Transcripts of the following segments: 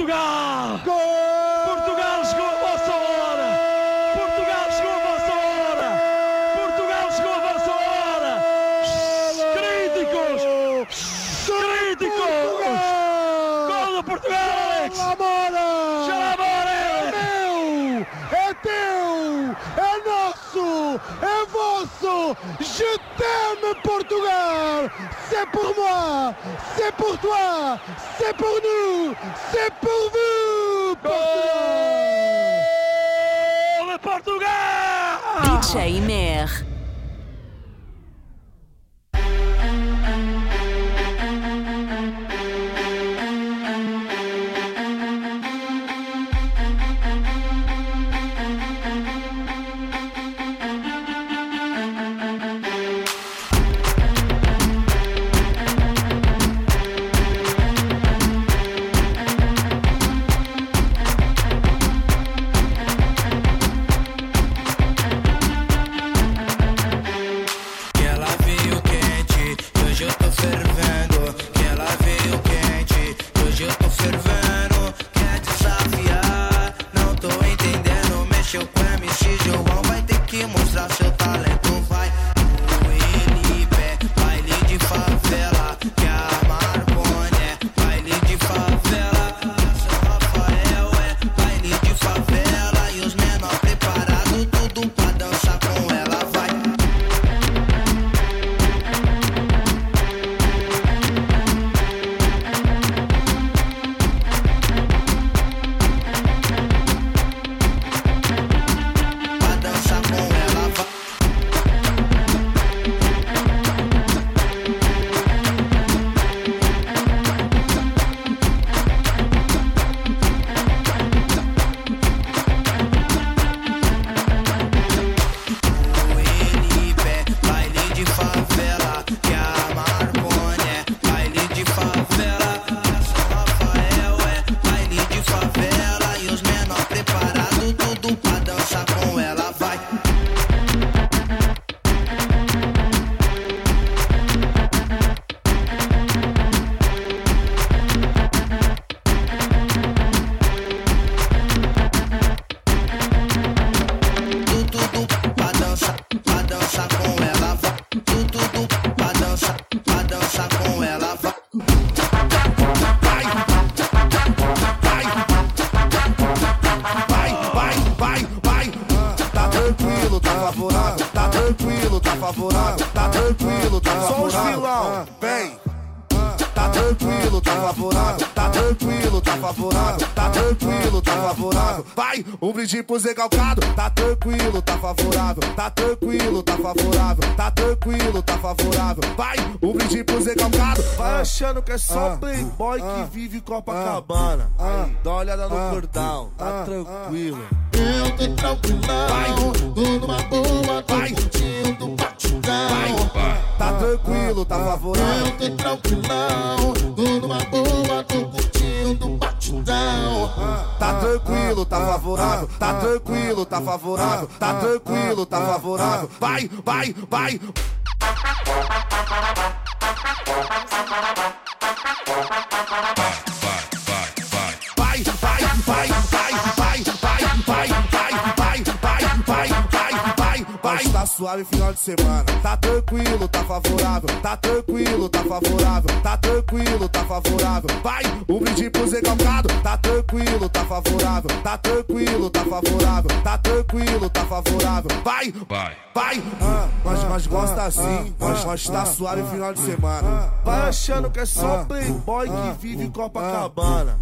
Portugal! Gol! Portugal chegou a vossa hora! Portugal chegou a vossa hora! Portugal chegou a vossa hora! Críticos! Críticos! Gol do Portugal, Alex! Chamora, É meu! É teu! É nosso! É vosso! Je t'aime, Portugal! C'est pour moi! C'est pour toi! C'est pour nous! C'est pour vous! Portugal! Portugal! DJ Mer. Favorável. Tá tranquilo, tá favorável. Vai, vai, vai. Vai, suave final de semana. Tá tranquilo, tá favorável. Tá tranquilo, tá favorável. Tá tranquilo, tá favorável. Vai, um brinde pro Zé Calcado. Tá tranquilo, tá favorável. Tá tranquilo, tá favorável. Tá tranquilo, tá favorável. Vai, vai, vai. Ah, nós, nós gosta assim. Nós, nós tá suave final de semana. Vai achando que é só playboy que vive em Copacabana.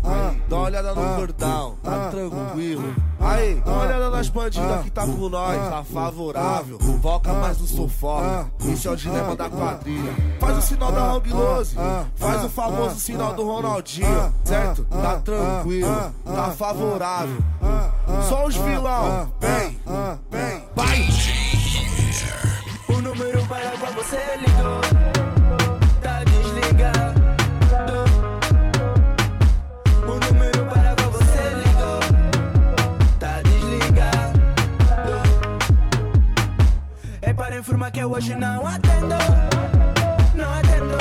Dá uma olhada no cordão, tá tranquilo. Aí, dá uma olhada nas bandidas que tá com nós, tá favorável. Foca mais no sufoco, esse é o dilema da quadrilha. Faz o sinal da Hang Lose, faz o famoso sinal do Ronaldinho, certo? Tá tranquilo, tá favorável. Só os vilão, vem, vem, vai. O número para qual você ligou informa que hoje não atendo. Não atendo.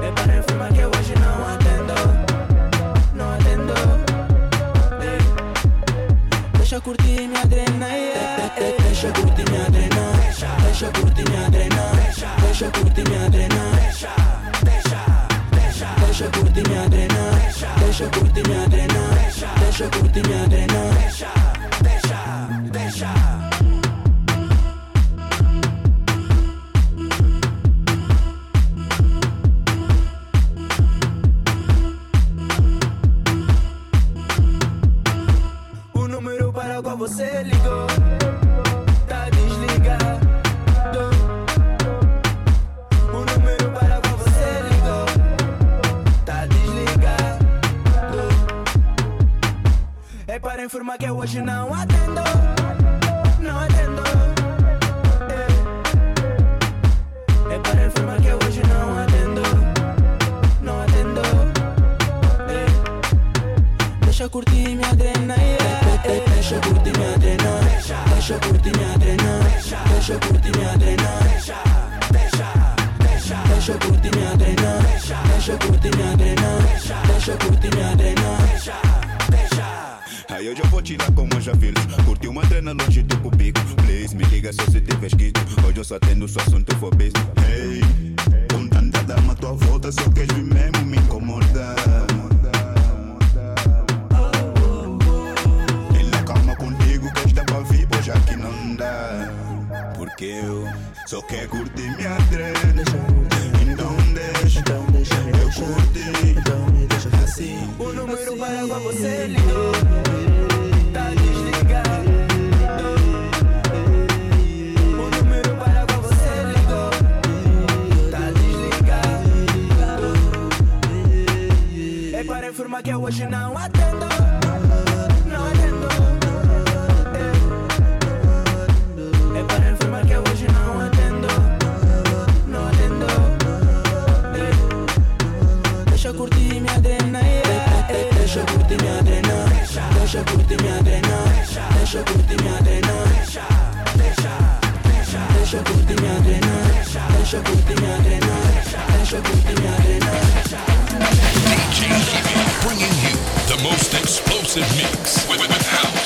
É, para informar que hoje não atendo. Não atendo. Deixa curtir minha adrenalina. É, é, deixa curtir minha adrenalina. Deixa curtir minha adrenalina. Deixa curtir minha adrenalina. Deixa, deixa. Deixa curtir minha adrenalina. Deixa curtir minha adrenalina. Deixa curtir minha adrenalina. O número para o qual você ligou tá desligado. O número para o qual você ligou tá desligado. É para informar que hoje não atendo. Deixa eu curtir minha drena, yeah. Deixa eu curtir minha drena, Aí hoje eu vou tirar eu já fiz Curti uma trena longe do cubico Please, me liga se tiver escrito Hoje eu só tendo só assunto for business Hey, com tanta dama à tua volta Só queres vir mesmo me incomodar E na calma contigo que esta pra vir Pois aqui não dá. Porque eu só quero curtir minha trena Então deixa, eu curti Assim O número para o qual você ligou tá desligado. O número para o qual você ligou tá desligado. É para informar que eu hoje não atendo. Curtir minha drena, deixa eu curtir minha drena, deixa eu curtir minha drena, deixa eu curtir minha drena, deixa eu curtir minha drena, deixa eu curtir minha drena. DJ Jimmy bringing you the most explosive mix with, with house,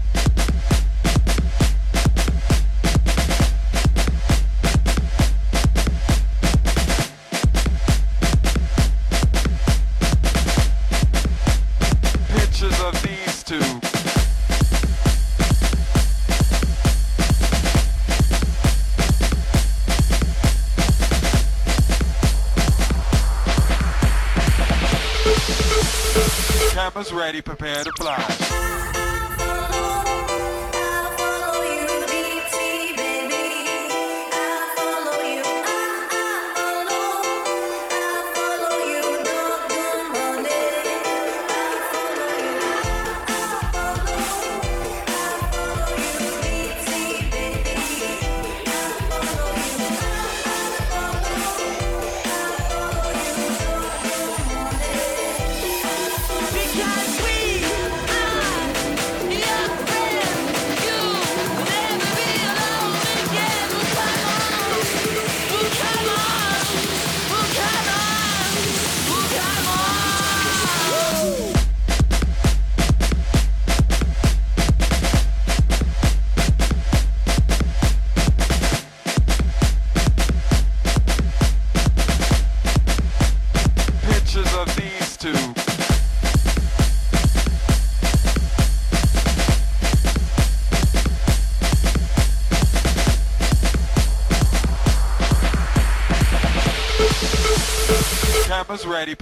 Cameras ready, prepare to flash.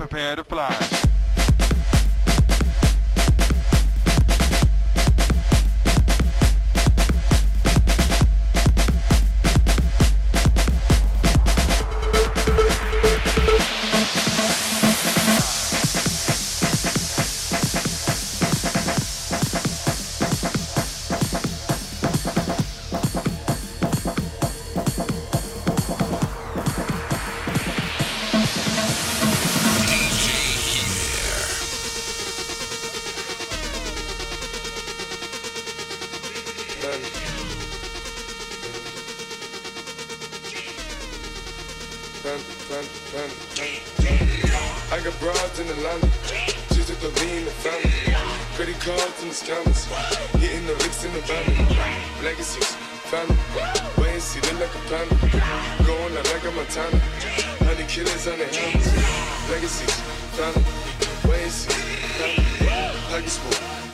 paper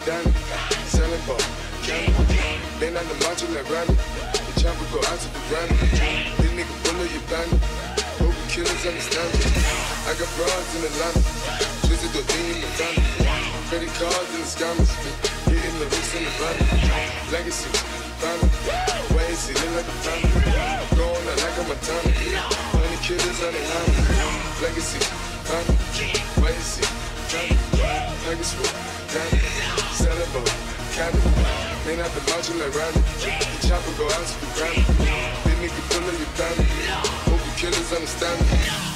Danny, selling ball. Been on the macho like Randy, the chopper go out to the granny. This nigga bullet your bandit. Hope you killers understand me. I got broads in the Atlanta, twisted the in the family. Credit cards in the scammers, hitting the roots in the van. Legacy, family, way see look like a family. Going out like a Montana, killers on hands. Legacy, family, way see, family. Package full, Ball, candy. Man out the macho like Randy, the chopper go out to the granny. This nigga full of your family. Hope you killers understand me.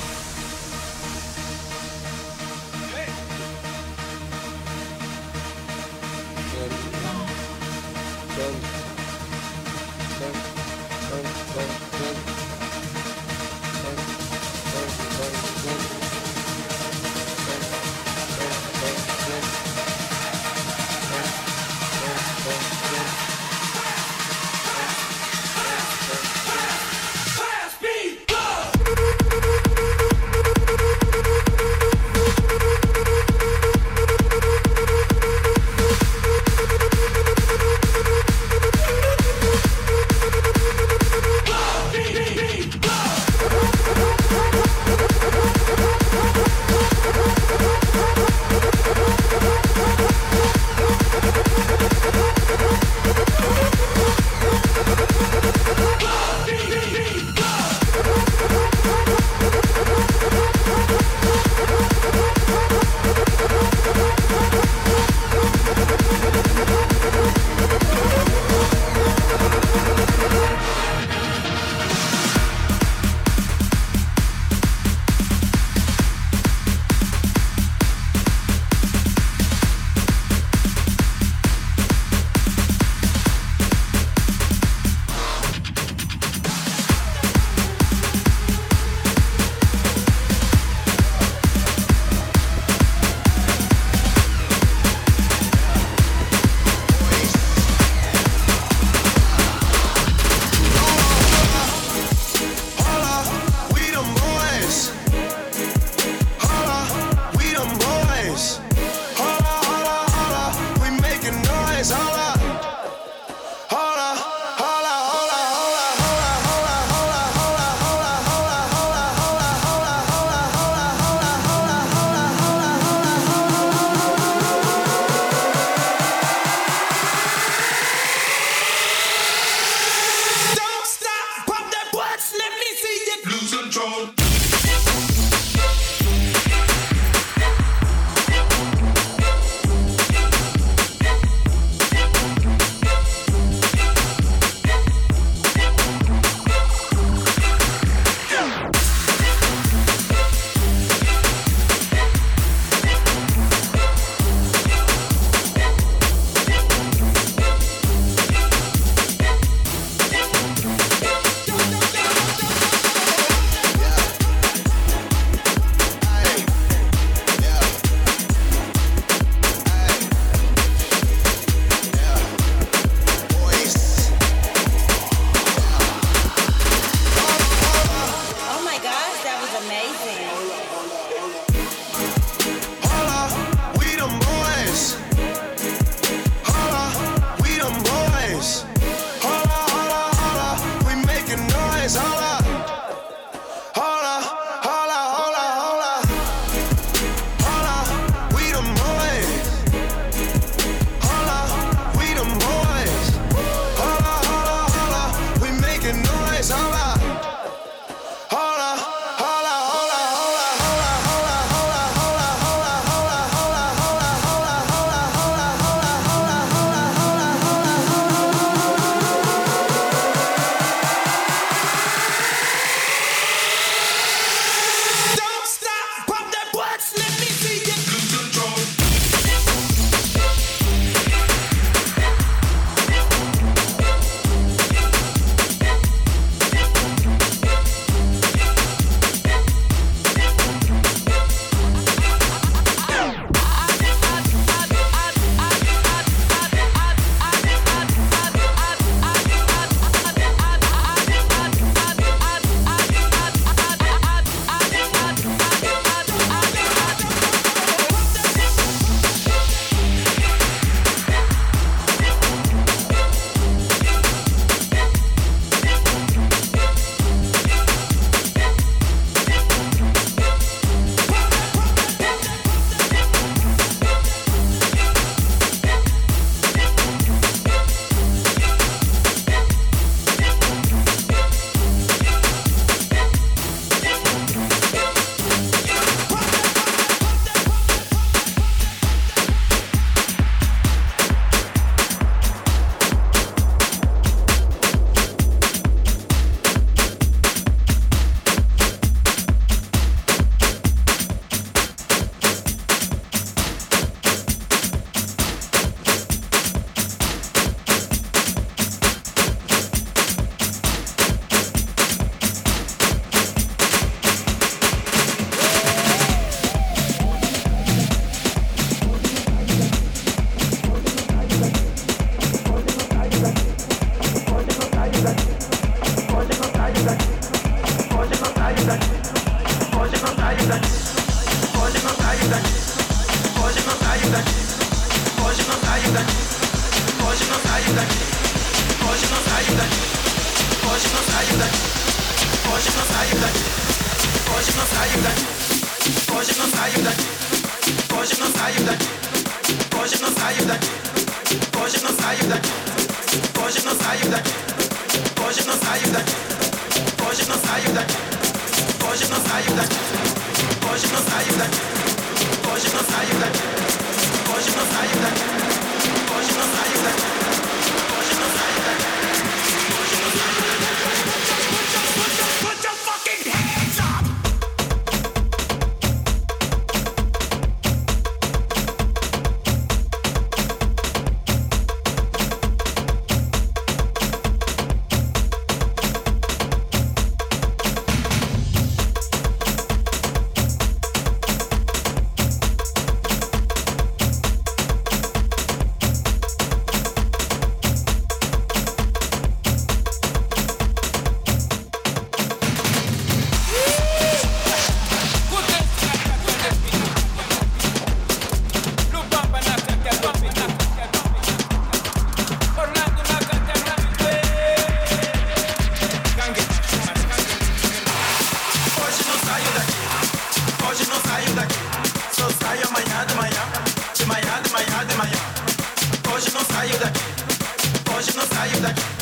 that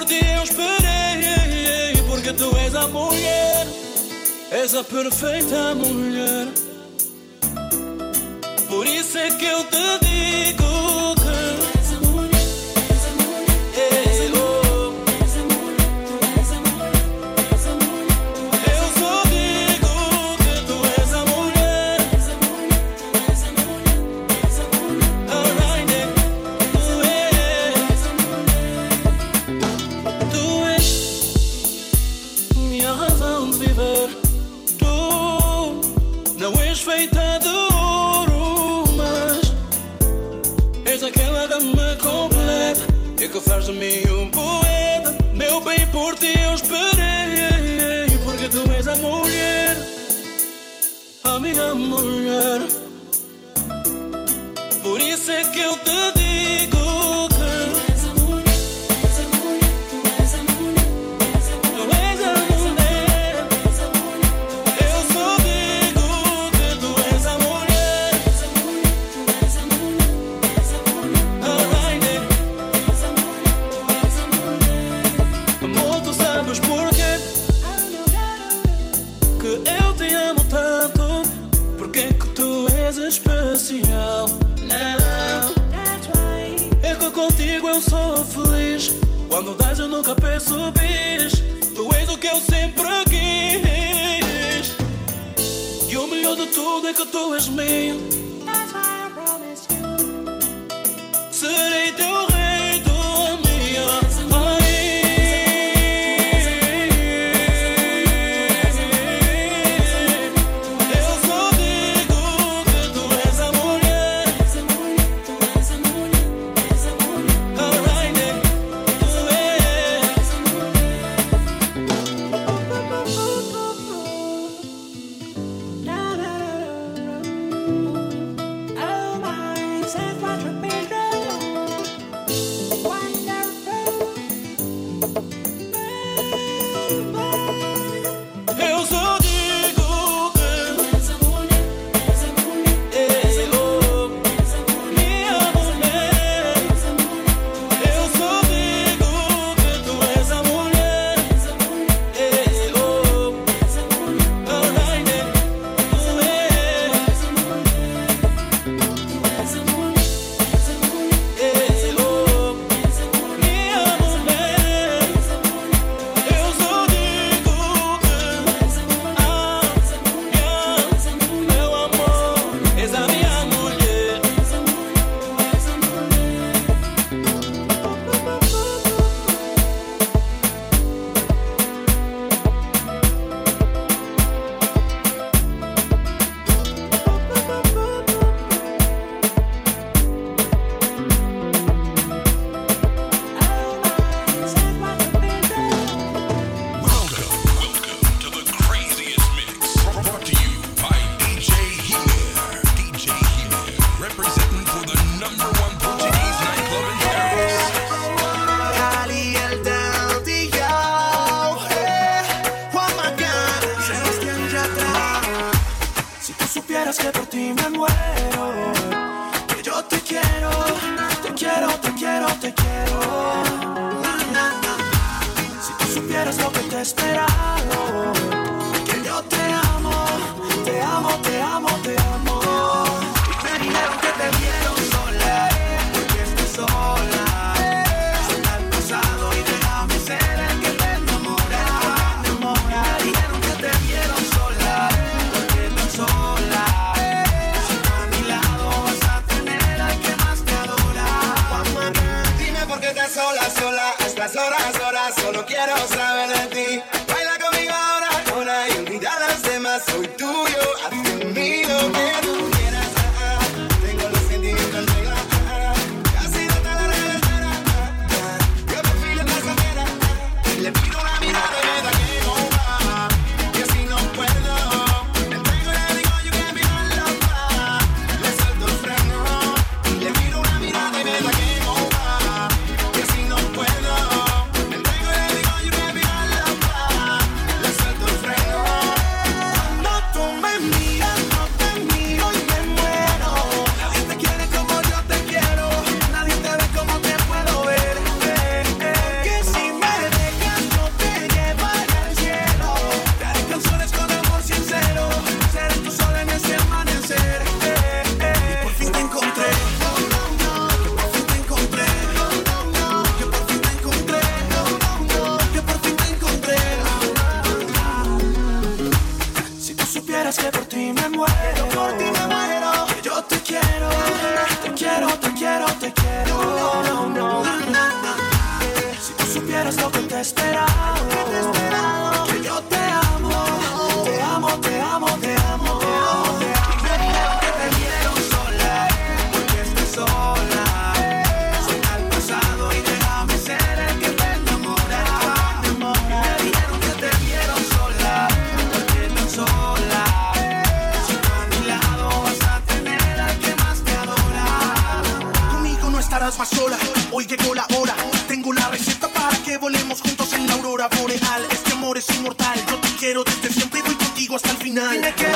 por ti eu esperei, porque tu és a mulher, és a perfeita mulher. Por isso é que eu te digo. faz de mim um poeta. Meu bem, por ti eu esperei. Porque tu és a mulher, a minha mulher. Por isso é que eu te to his me. hoy llegó la hora. Tengo la receta para que volemos juntos en la aurora boreal. Este amor es inmortal. Yo te quiero desde siempre y voy contigo hasta el final. Dime que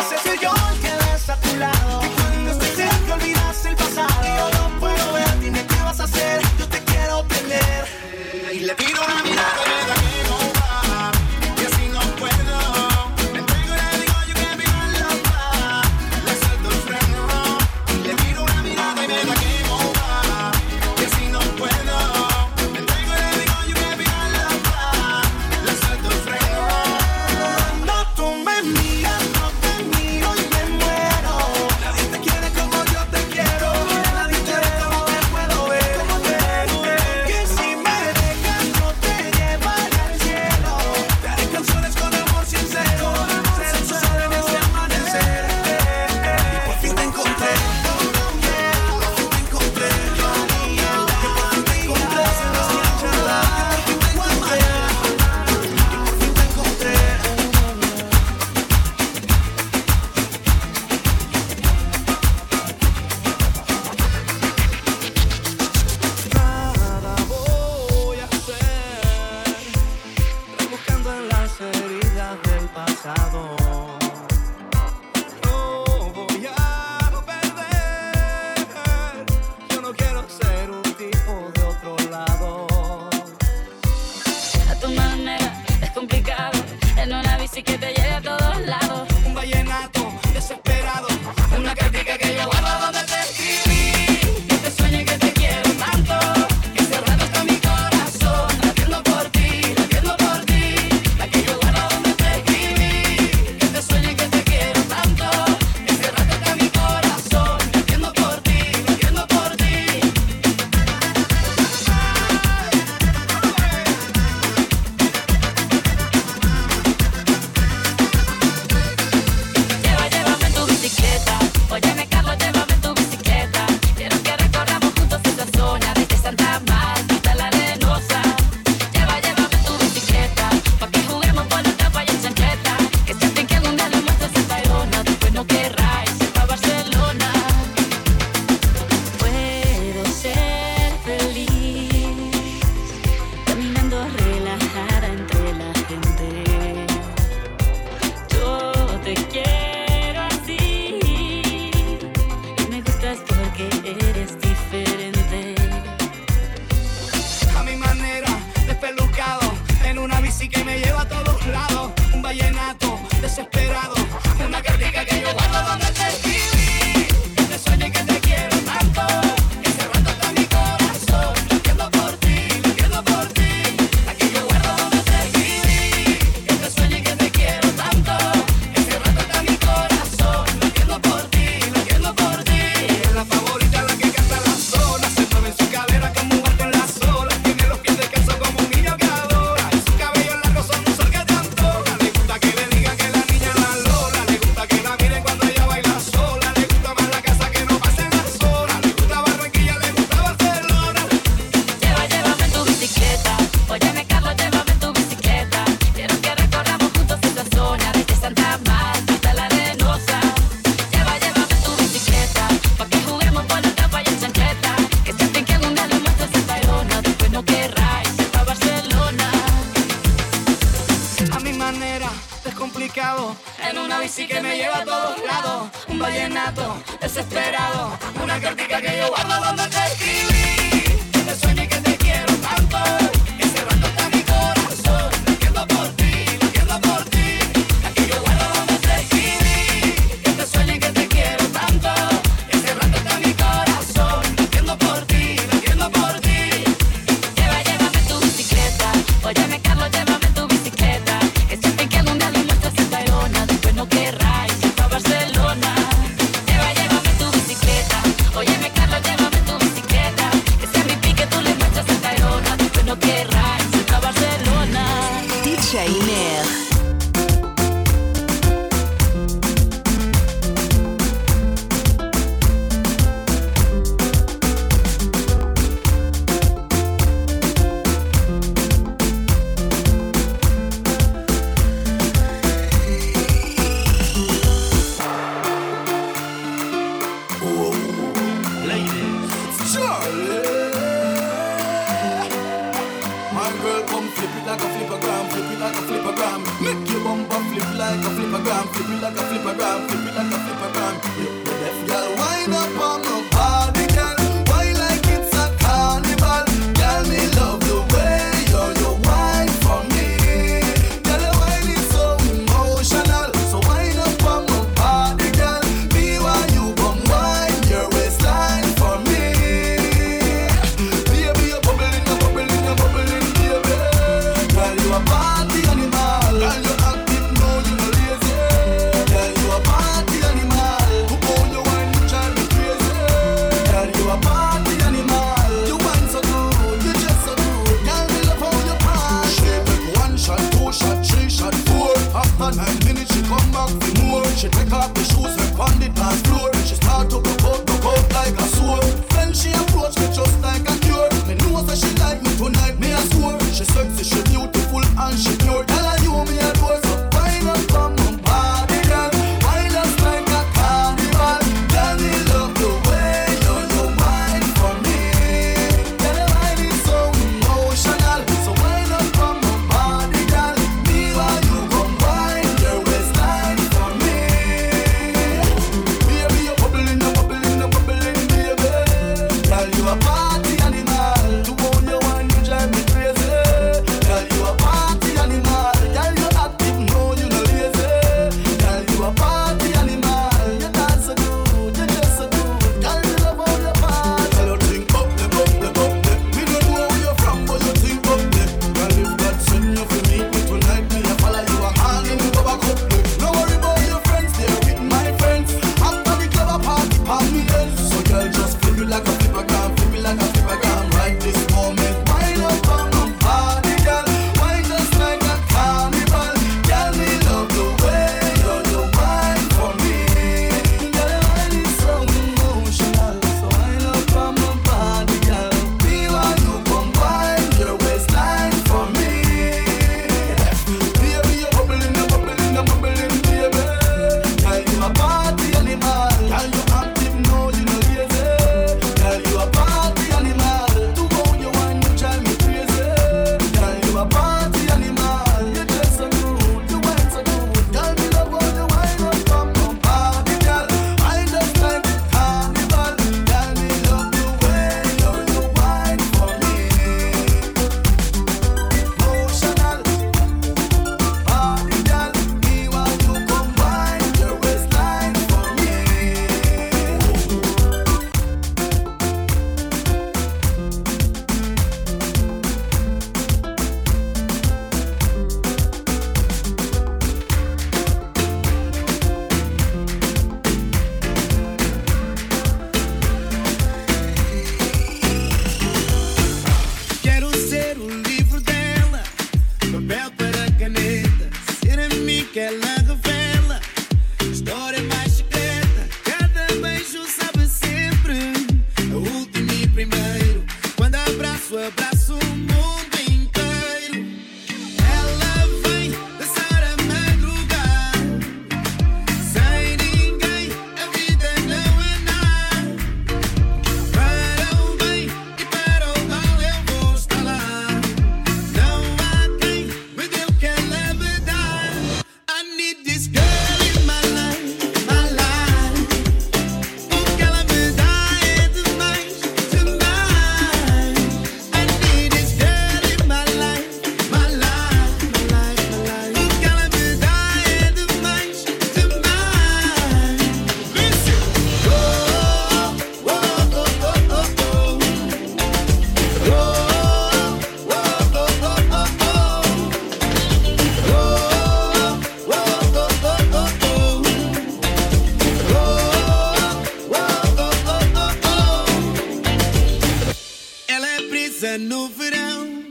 brisa no verão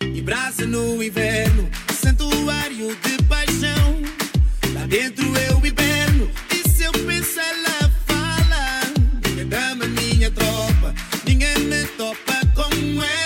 e brasa no inverno, santuário de paixão. Lá dentro eu hiberno e se eu penso ela fala. Minha dama, minha tropa, ninguém me topa como ela.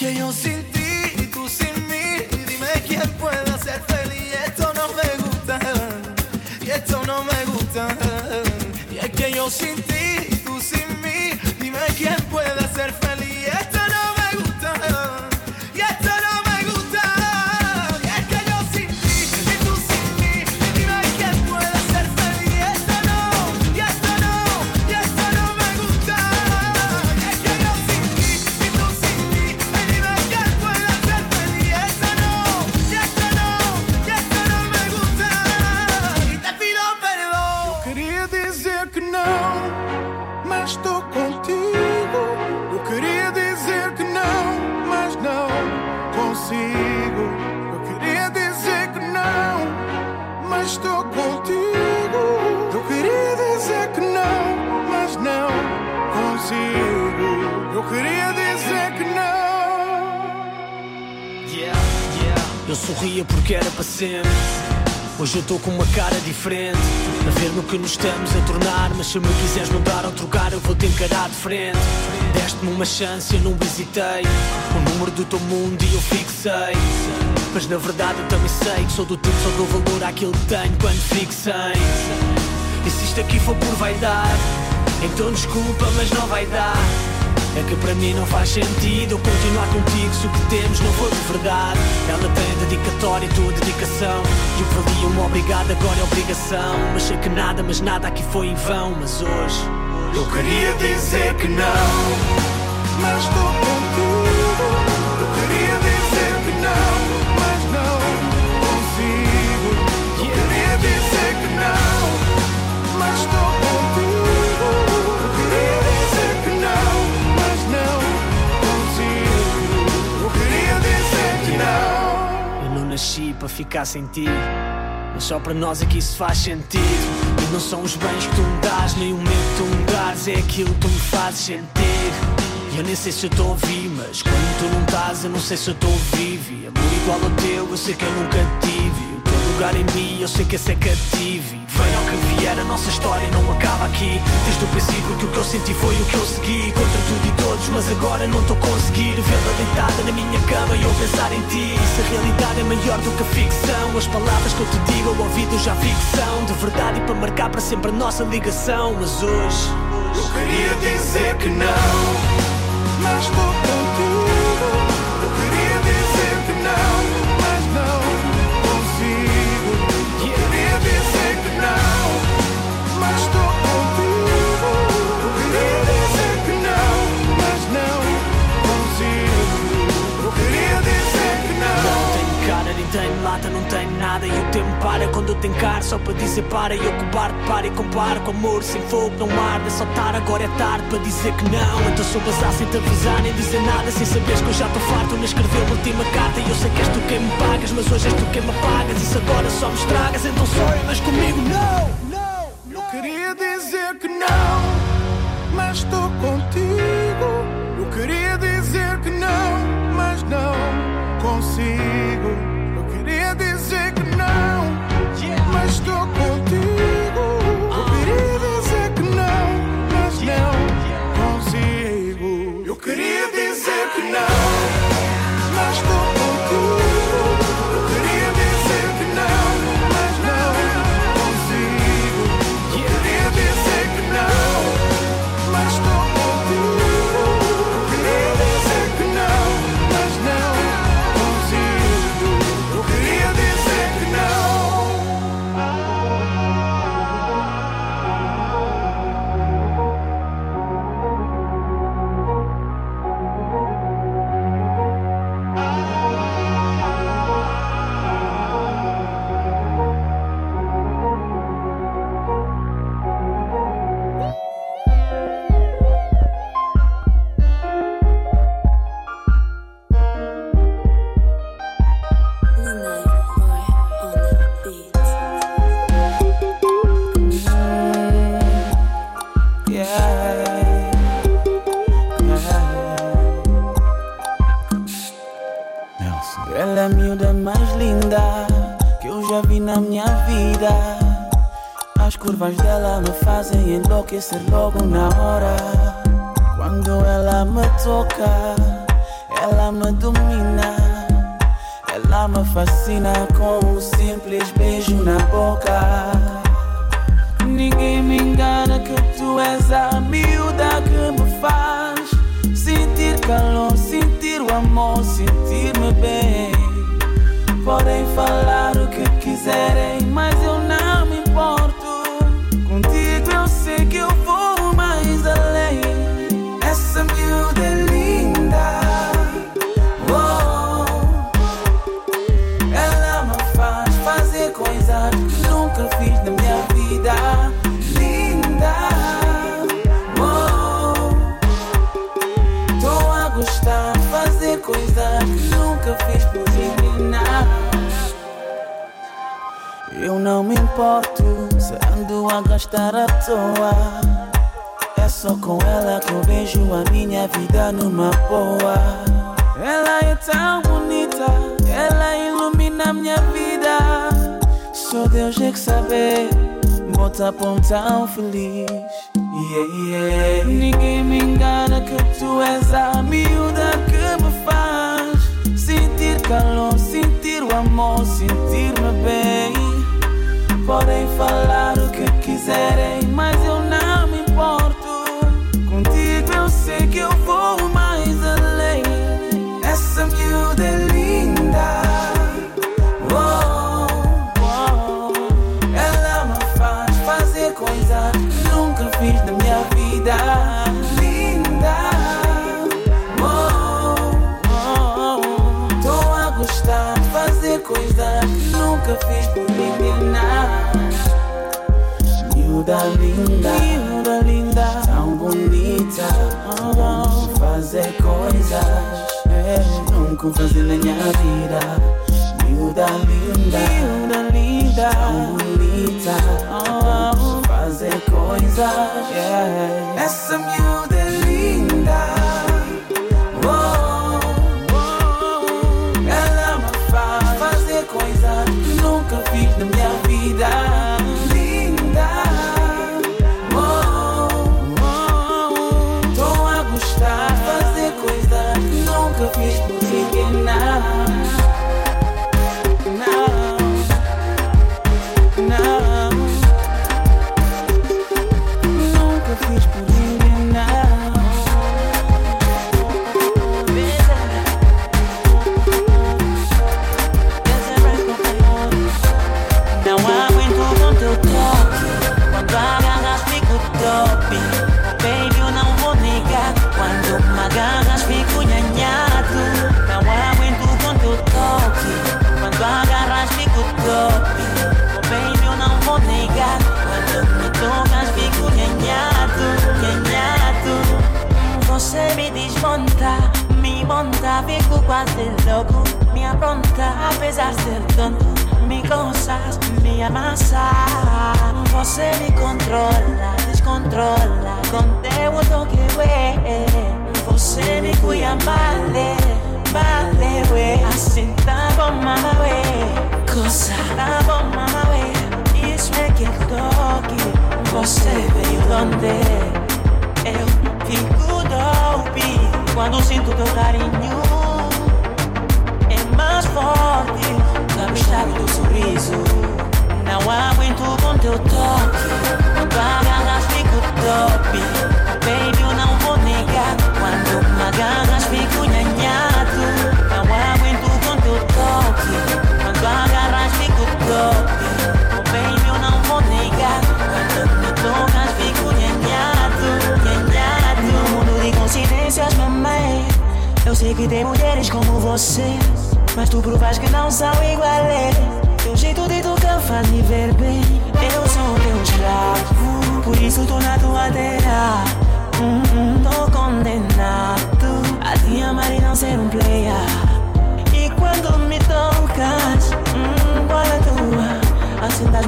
Que yo sin ti y tú sin mí, dime quién puede ser feliz. Esto no me gusta, y esto no me gusta. Y es que yo sin ti y tú sin mí, dime quién puede ser feliz. Hoje eu estou com uma cara diferente. A ver no que nos estamos a tornar. Mas se me quiseres mudar ou trocar, eu vou te encarar de frente. Deste-me uma chance, eu não visitei. O número do teu mundo e eu fixei. Mas na verdade eu também sei que sou do tipo só dou valor àquilo que tenho quando fixei. E se isto aqui for por vaidade, então desculpa, mas não vai dar. É que para mim não faz sentido continuar contigo se o que temos não for de verdade. Ela tem dedicatória e tua dedicação. E o que valia um obrigado agora é obrigação. Mas sei que nada, mas nada aqui foi em vão. Mas hoje eu queria dizer que não. Mas estou contigo. Ficar sem ti. Mas só para nós é que isso faz sentido. E não são os bens que tu me dás, nem o medo que tu me dás, é aquilo que tu me fazes sentir. E eu nem sei se eu estou a ouvir, mas quando tu não estás, eu não sei se eu estou vivo. E amor igual ao teu, eu sei que eu nunca tive. O lugar em mim, eu sei que esse é cativo. Venha ao que vier, a nossa história não acaba aqui. Desde o princípio que o que eu senti foi o que eu segui. Contra tudo e todos, mas agora não estou a conseguir vê-la deitada na minha cama e eu pensar em ti. Se a realidade é maior do que a ficção, as palavras que eu te digo ao ouvido já ficção. De verdade e para marcar para sempre a nossa ligação. Mas hoje Eu queria dizer que não, mas estou não tenho nada. E o tempo para quando eu tenho cara Só para dizer para e cobarde para e comparo Com amor sem fogo não arde É só tar, agora é tarde para dizer que não. Então sou bazar sem te avisar nem dizer nada Sem saberes que eu já estou farto. Na escrever a última carta E eu sei que és tu quem me pagas Mas hoje és tu quem me apagas. Isso agora só me estragas Então sorry, mas comigo não. Eu queria dizer que não, mas estou contigo. Eu queria dizer que não, mas não consigo. estou contigo. Eu queria dizer que não, mas não consigo. Eu queria dizer que não. a gastar à toa. É só com ela que eu vejo a minha vida numa boa. Ela é tão bonita, ela ilumina minha vida. Só Deus é que sabe, bota pão tão feliz. Yeah, yeah. Ninguém me engana que tu és a miúda que me faz sentir calor, sentir o amor, sentir-me bem podem falar o que quiserem, mas eu Linda, linda, linda, linda, tão bonita. Vamos fazer coisas eu nunca fazer na minha vida. Linda, linda, linda, linda, tão bonita. Oh. Vamos fazer coisas. Yeah. Essa miúda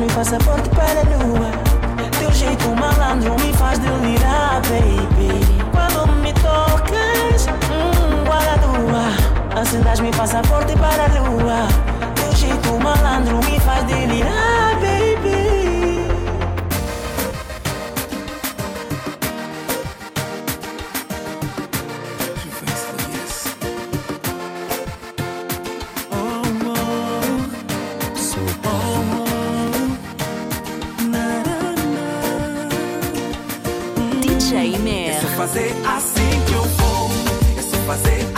me faz passaporte para a lua. Teu jeito malandro me faz delirar, baby. Quando me tocas, hum, guarda-lua. Acendas-me passaporte para a lua. Teu jeito malandro me faz delirar. pasé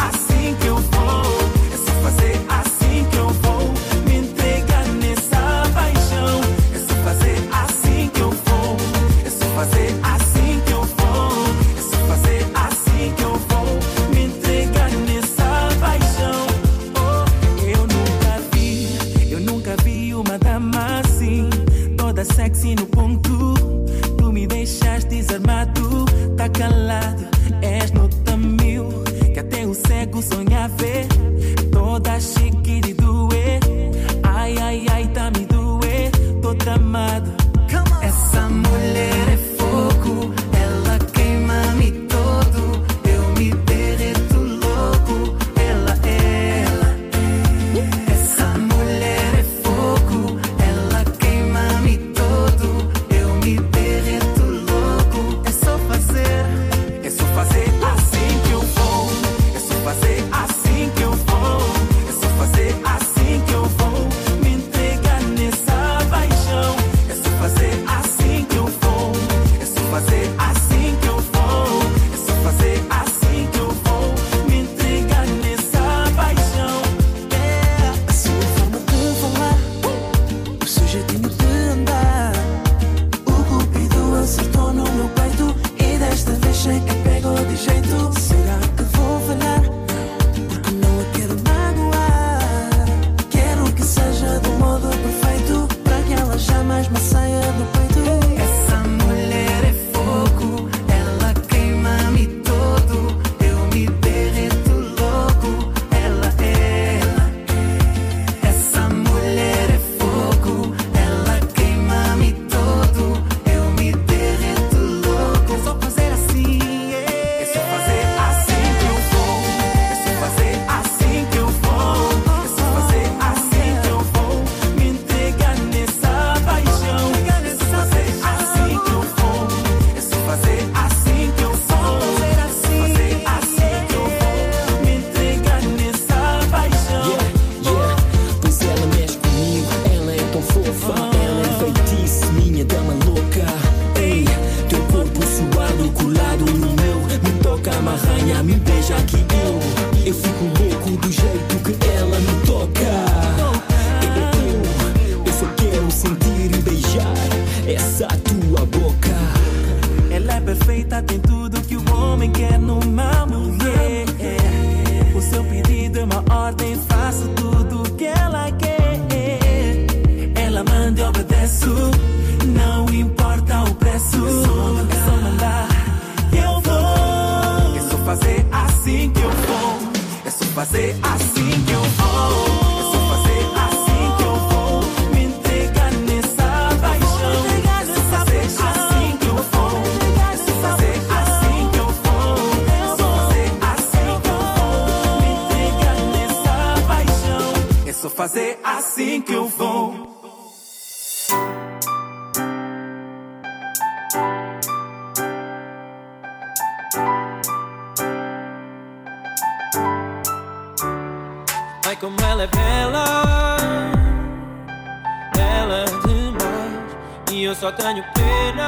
só tenho pena.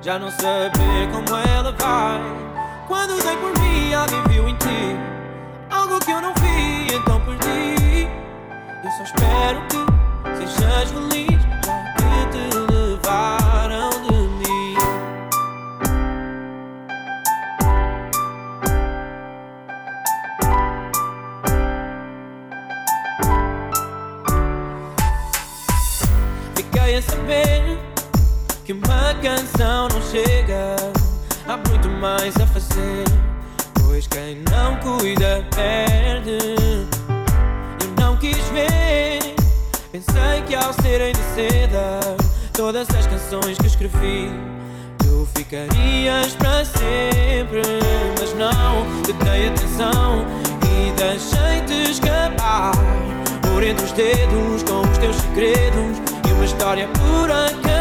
Já não saber como ela vai. Quando dei por mim, alguém viu em ti. Algo que eu não vi, então perdi. Eu só espero que sejas feliz. todas as canções que escrevi. Tu ficarias para sempre, mas não te dei atenção e deixei-te escapar por entre os dedos com os teus segredos e uma história por acaso.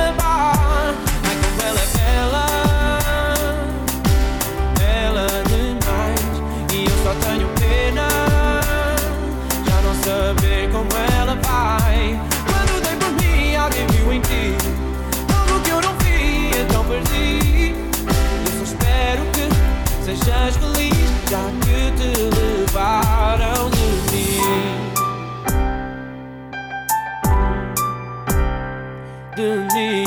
Sejas feliz, já que te levaram de mim. De mim.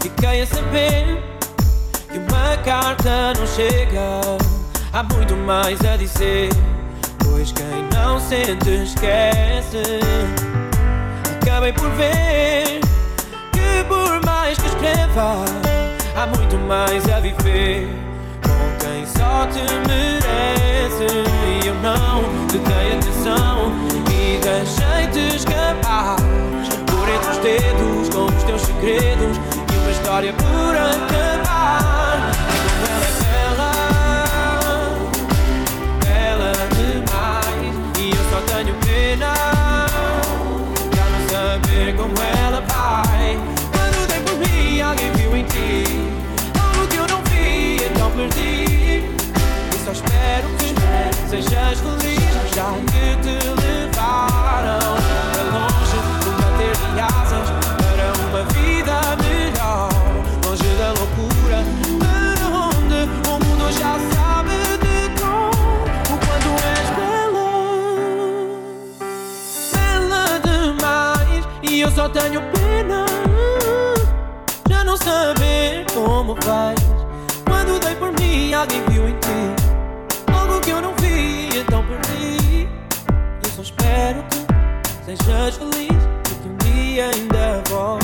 Fiquei a saber que uma carta não chega. Há muito mais a dizer. Pois quem não sente, esquece. Acabei por ver por mais que escreva, há muito mais a viver. Quem só te merece. E eu não te dei atenção. E deixei-te escapar. Por entre os dedos, com os teus segredos. E uma história por acabar. Ela é bela bela demais E eu só tenho pena Já não saber como ela sejas feliz. Já que te levaram para longe Nunca ter de asas para uma vida melhor. Longe da loucura Para onde o mundo já sabe de cor. O quanto és bela Bela demais. E eu só tenho pena Já não saber como faz. Quando dei por mim alguém viu em ti Eu só espero que sejas feliz E que um dia ainda voltes